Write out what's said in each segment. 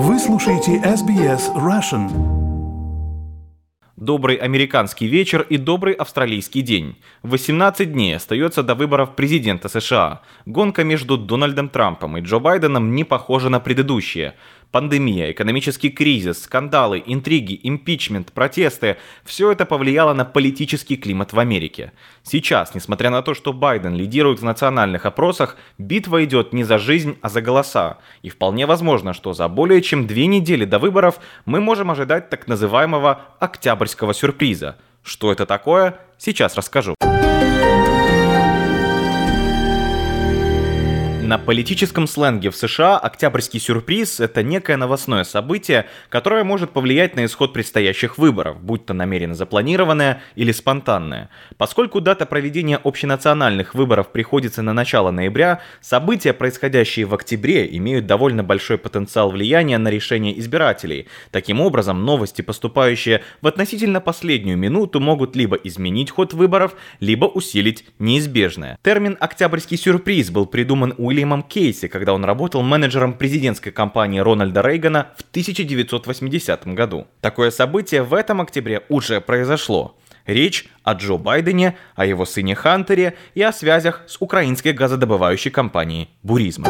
Вы слушаете SBS Russian. Добрый американский вечер и добрый австралийский день. 18 дней остается до выборов президента США. Гонка между Дональдом Трампом и Джо Байденом не похожа на предыдущие. Пандемия, экономический кризис, скандалы, интриги, импичмент, протесты – все это повлияло на политический климат в Америке. Сейчас, несмотря на то, что Байден лидирует в национальных опросах, битва идет не за жизнь, а за голоса. И вполне возможно, что за более чем две недели до выборов мы можем ожидать так называемого «октябрьского сюрприза». Что это такое, сейчас расскажу. На политическом сленге в США октябрьский сюрприз – это некое новостное событие, которое может повлиять на исход предстоящих выборов, будь то намеренно запланированное или спонтанное. Поскольку дата проведения общенациональных выборов приходится на начало ноября, события, происходящие в октябре, имеют довольно большой потенциал влияния на решения избирателей. Таким образом, новости, поступающие в относительно последнюю минуту, могут либо изменить ход выборов, либо усилить неизбежное. Термин «октябрьский сюрприз» был придуман Уильямом Уильямом Кейси, когда он работал менеджером президентской кампании Рональда Рейгана в 1980 году. Такое событие в этом октябре уже произошло. Речь о Джо Байдене, о его сыне Хантере и о связях с украинской газодобывающей компанией «Бурисма».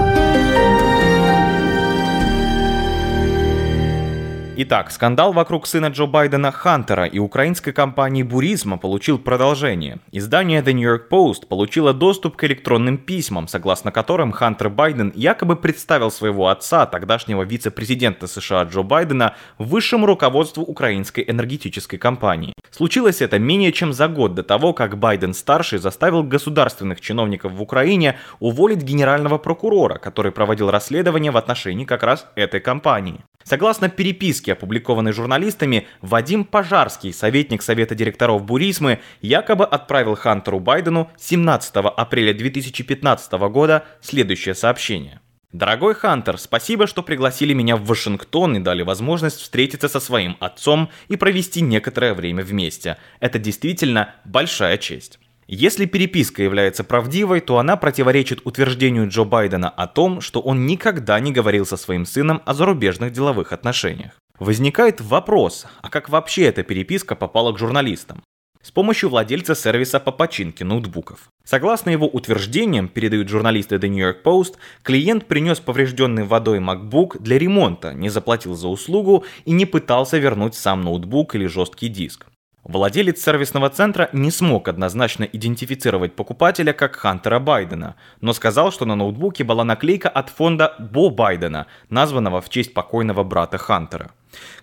Итак, скандал вокруг сына Джо Байдена Хантера и украинской компании Бурисма получил продолжение. Издание The New York Post получило доступ к электронным письмам, согласно которым Хантер Байден якобы представил своего отца, тогдашнего вице-президента США Джо Байдена, высшему руководству украинской энергетической компании. Случилось это менее чем за год до того, как Байден-старший заставил государственных чиновников в Украине уволить генерального прокурора, который проводил расследование в отношении как раз этой компании. Согласно переписке, опубликованной журналистами, Вадим Пожарский, советник Совета директоров Бурисмы, якобы отправил Хантеру Байдену 17 апреля 2015 года следующее сообщение. Дорогой Хантер, спасибо, что пригласили меня в Вашингтон и дали возможность встретиться со своим отцом и провести некоторое время вместе. Это действительно большая честь. Если переписка является правдивой, то она противоречит утверждению Джо Байдена о том, что он никогда не говорил со своим сыном о зарубежных деловых отношениях. Возникает вопрос, а как вообще эта переписка попала к журналистам? С помощью владельца сервиса по починке ноутбуков. Согласно его утверждениям, передают журналисты The New York Post, клиент принес поврежденный водой MacBook для ремонта, не заплатил за услугу и не пытался вернуть сам ноутбук или жесткий диск. Владелец сервисного центра не смог однозначно идентифицировать покупателя как Хантера Байдена, но сказал, что на ноутбуке была наклейка от фонда Бо Байдена, названного в честь покойного брата Хантера.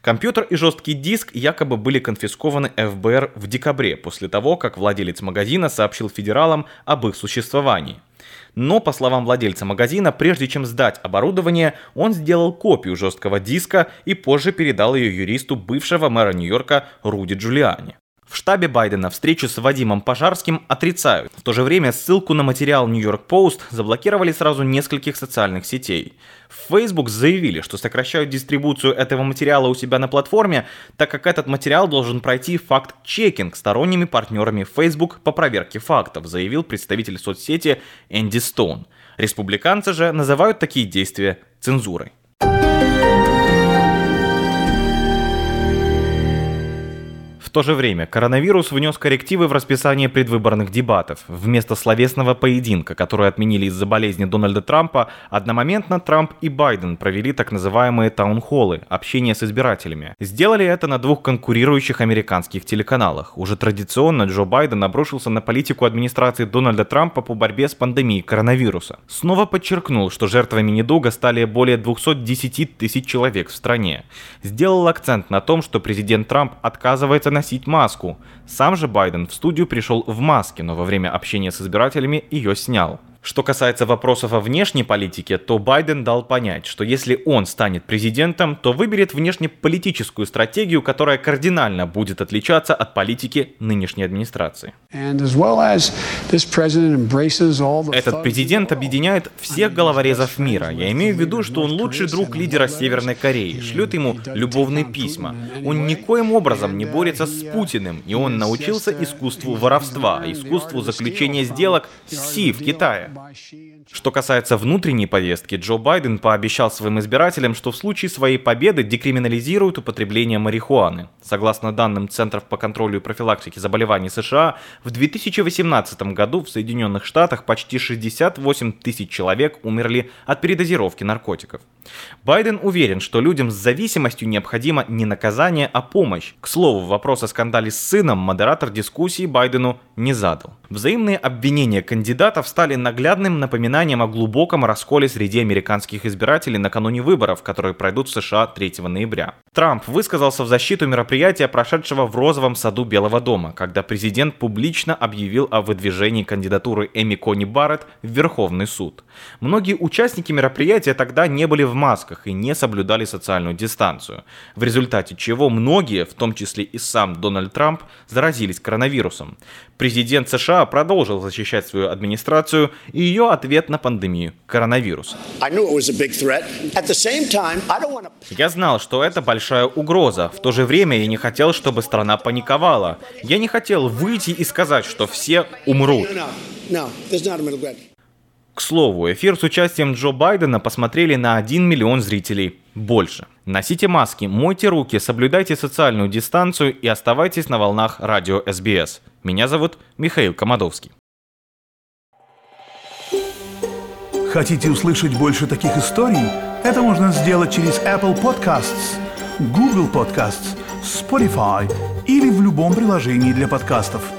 Компьютер и жесткий диск якобы были конфискованы ФБР в декабре, после того, как владелец магазина сообщил федералам об их существовании. Но, по словам владельца магазина, прежде чем сдать оборудование, он сделал копию жесткого диска и позже передал ее юристу бывшего мэра Нью-Йорка Руди Джулиани. В штабе Байдена встречу с Вадимом Пожарским отрицают. В то же время ссылку на материал New York Post заблокировали сразу нескольких социальных сетей. В Facebook заявили, что сокращают дистрибуцию этого материала у себя на платформе, так как этот материал должен пройти факт-чекинг сторонними партнерами Facebook по проверке фактов, заявил представитель соцсети Энди Стоун. Республиканцы же называют такие действия цензурой. То же время коронавирус внес коррективы в расписание предвыборных дебатов. Вместо словесного поединка, который отменили из-за болезни Дональда Трампа, одномоментно Трамп и Байден провели так называемые таунхоллы, общение с избирателями. Сделали это на двух конкурирующих американских телеканалах. Уже традиционно Джо Байден обрушился на политику администрации Дональда Трампа по борьбе с пандемией коронавируса. Снова подчеркнул, что жертвами недуга стали более 210 тысяч человек в стране. Сделал акцент на том, что президент Трамп отказывается на носить маску. Сам же Байден в студию пришел в маске, но во время общения с избирателями ее снял. Что касается вопросов о внешней политике, то Байден дал понять, что если он станет президентом, то выберет внешнеполитическую стратегию, которая кардинально будет отличаться от политики нынешней администрации. Этот президент объединяет всех головорезов мира. Я имею в виду, что он лучший друг лидера Северной Кореи, шлет ему любовные письма. Он никоим образом не борется с Путиным, и он научился искусству воровства, искусству заключения сделок с Си в Китае. Что касается внутренней повестки, Джо Байден пообещал своим избирателям, что в случае своей победы декриминализирует употребление марихуаны. Согласно данным Центров по контролю и профилактике заболеваний США, в 2018 году в Соединенных Штатах почти 68 тысяч человек умерли от передозировки наркотиков. Байден уверен, что людям с зависимостью необходимо не наказание, а помощь. К слову, вопрос о скандале с сыном модератор дискуссии Байдену не задал. Взаимные обвинения кандидатов стали наглядным напоминанием о глубоком расколе среди американских избирателей накануне выборов, которые пройдут в США 3 ноября. Трамп высказался в защиту мероприятия, прошедшего в розовом саду Белого дома, когда президент публично объявил о выдвижении кандидатуры Эми Кони Барретт в Верховный суд. Многие участники мероприятия тогда не были в масках и не соблюдали социальную дистанцию, в результате чего многие, в том числе и сам Дональд Трамп, заразились коронавирусом. Президент США продолжил защищать свою администрацию и ее ответ на пандемию коронавируса. Я знал, что это большая угроза. В то же время я не хотел, чтобы страна паниковала. Я не хотел выйти и сказать, что все умрут. К слову, эфир с участием Джо Байдена посмотрели на 1 миллион зрителей больше. Носите маски, мойте руки, соблюдайте социальную дистанцию и оставайтесь на волнах радио СБС. Меня зовут Михаил Комадовский. Хотите услышать больше таких историй? Это можно сделать через Apple Podcasts, Google Podcasts, Spotify или в любом приложении для подкастов.